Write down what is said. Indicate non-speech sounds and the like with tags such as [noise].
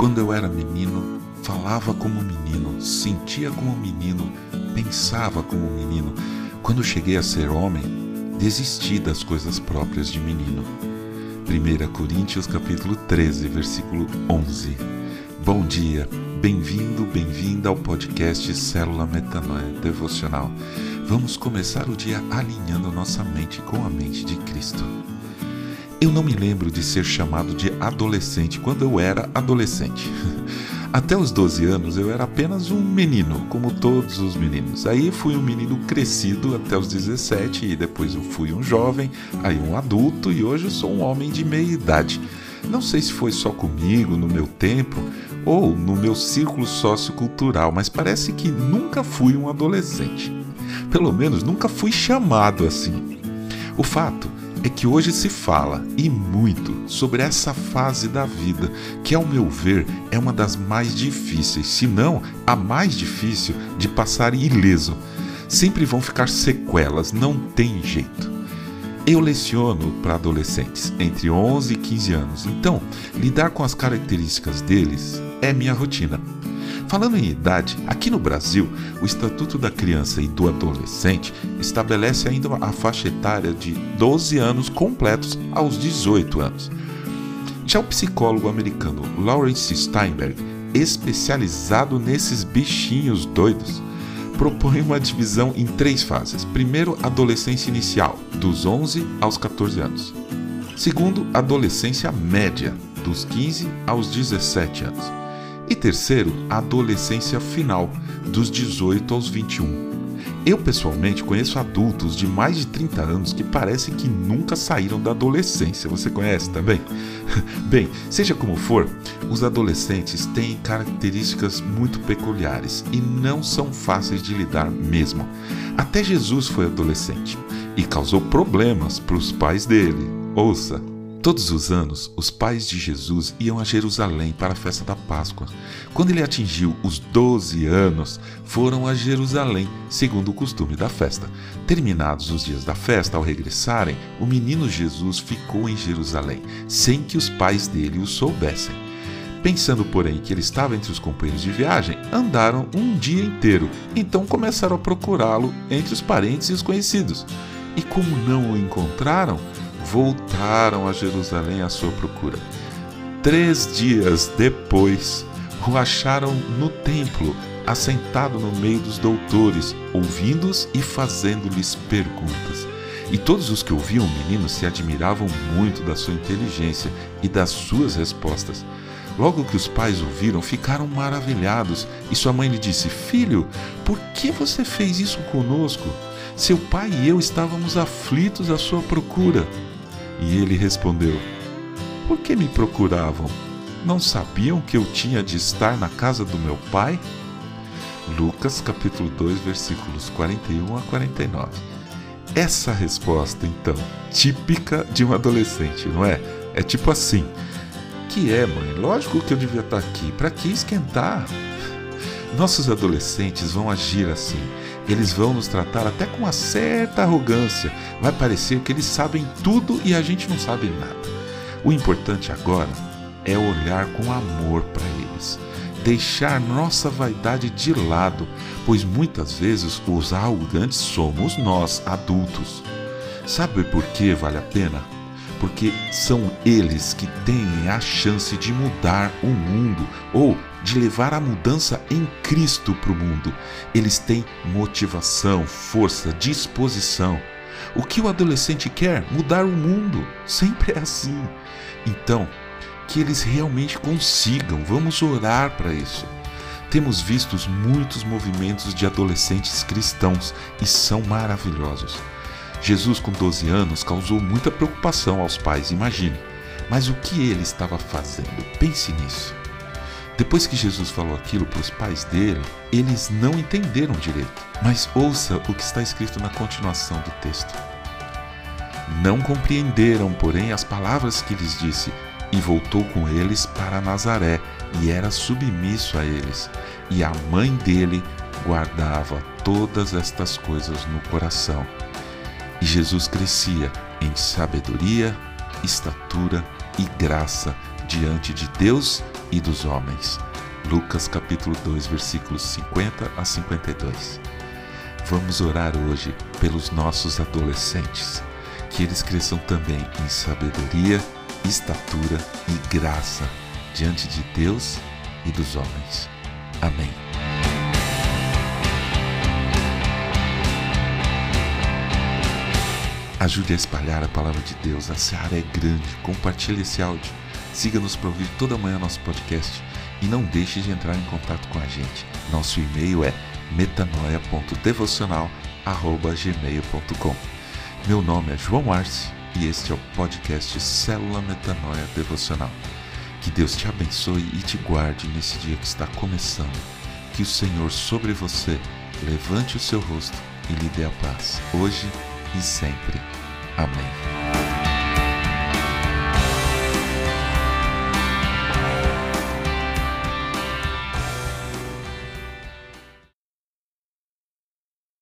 Quando eu era menino, falava como menino, sentia como menino, pensava como menino. Quando cheguei a ser homem, desisti das coisas próprias de menino. 1 Coríntios capítulo 13, versículo 11. Bom dia, bem-vindo, bem-vinda ao podcast Célula Metanoia Devocional. Vamos começar o dia alinhando nossa mente com a mente de Cristo. Eu não me lembro de ser chamado de adolescente quando eu era adolescente. [laughs] Até os 12 anos eu era apenas um menino, como todos os meninos. Aí fui um menino crescido até os 17 e depois eu fui um jovem, aí um adulto e hoje eu sou um homem de meia idade. Não sei se foi só comigo, no meu tempo, ou no meu círculo sociocultural, mas parece que nunca fui um adolescente. Pelo menos nunca fui chamado assim. O fato é que hoje se fala e muito sobre essa fase da vida, que, ao meu ver, é uma das mais difíceis, se não a mais difícil de passar ileso. Sempre vão ficar sequelas, não tem jeito. Eu leciono para adolescentes entre 11 e 15 anos, então lidar com as características deles é minha rotina. Falando em idade, aqui no Brasil, o Estatuto da Criança e do Adolescente estabelece ainda a faixa etária de 12 anos completos aos 18 anos. Já o psicólogo americano Lawrence Steinberg, especializado nesses bichinhos doidos, propõe uma divisão em três fases. Primeiro, adolescência inicial, dos 11 aos 14 anos. Segundo, adolescência média, dos 15 aos 17 anos. Terceiro, a adolescência final, dos 18 aos 21. Eu pessoalmente conheço adultos de mais de 30 anos que parecem que nunca saíram da adolescência. Você conhece também? [laughs] Bem, seja como for, os adolescentes têm características muito peculiares e não são fáceis de lidar mesmo. Até Jesus foi adolescente e causou problemas para os pais dele. Ouça, Todos os anos, os pais de Jesus iam a Jerusalém para a festa da Páscoa. Quando ele atingiu os 12 anos, foram a Jerusalém, segundo o costume da festa. Terminados os dias da festa, ao regressarem, o menino Jesus ficou em Jerusalém, sem que os pais dele o soubessem. Pensando, porém, que ele estava entre os companheiros de viagem, andaram um dia inteiro, então começaram a procurá-lo entre os parentes e os conhecidos. E como não o encontraram, voltaram a Jerusalém à sua procura. Três dias depois, o acharam no templo, assentado no meio dos doutores, ouvindo-os e fazendo-lhes perguntas. E todos os que ouviam o menino se admiravam muito da sua inteligência e das suas respostas. Logo que os pais ouviram, ficaram maravilhados, e sua mãe lhe disse: Filho, por que você fez isso conosco? Seu pai e eu estávamos aflitos à sua procura. E ele respondeu: Por que me procuravam? Não sabiam que eu tinha de estar na casa do meu pai? Lucas capítulo 2, versículos 41 a 49. Essa resposta, então, típica de um adolescente, não é? É tipo assim: Que é, mãe? Lógico que eu devia estar aqui. Para que esquentar? Nossos adolescentes vão agir assim. Eles vão nos tratar até com uma certa arrogância. Vai parecer que eles sabem tudo e a gente não sabe nada. O importante agora é olhar com amor para eles, deixar nossa vaidade de lado, pois muitas vezes os arrogantes somos nós, adultos. Sabe por que vale a pena? Porque são eles que têm a chance de mudar o mundo ou de levar a mudança em Cristo para o mundo. Eles têm motivação, força, disposição. O que o adolescente quer? Mudar o mundo. Sempre é assim. Então, que eles realmente consigam. Vamos orar para isso. Temos visto muitos movimentos de adolescentes cristãos e são maravilhosos. Jesus, com 12 anos, causou muita preocupação aos pais, imagine. Mas o que ele estava fazendo? Pense nisso. Depois que Jesus falou aquilo para os pais dele, eles não entenderam direito. Mas ouça o que está escrito na continuação do texto. Não compreenderam, porém, as palavras que lhes disse, e voltou com eles para Nazaré, e era submisso a eles. E a mãe dele guardava todas estas coisas no coração. E Jesus crescia em sabedoria, estatura e graça diante de Deus e dos homens. Lucas capítulo 2, versículos 50 a 52. Vamos orar hoje pelos nossos adolescentes, que eles cresçam também em sabedoria, estatura e graça diante de Deus e dos homens. Amém. Ajude a espalhar a palavra de Deus. A seara é grande. Compartilhe esse áudio. Siga-nos para ouvir toda manhã nosso podcast e não deixe de entrar em contato com a gente. Nosso e-mail é metanoia.devocional@gmail.com. Meu nome é João Arce e este é o podcast Célula Metanoia Devocional. Que Deus te abençoe e te guarde nesse dia que está começando. Que o Senhor sobre você levante o seu rosto e lhe dê a paz, hoje e sempre. Amém.